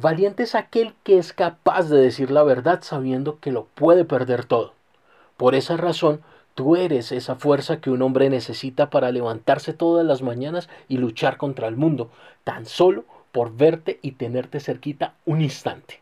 Valiente es aquel que es capaz de decir la verdad sabiendo que lo puede perder todo. Por esa razón, tú eres esa fuerza que un hombre necesita para levantarse todas las mañanas y luchar contra el mundo, tan solo por verte y tenerte cerquita un instante.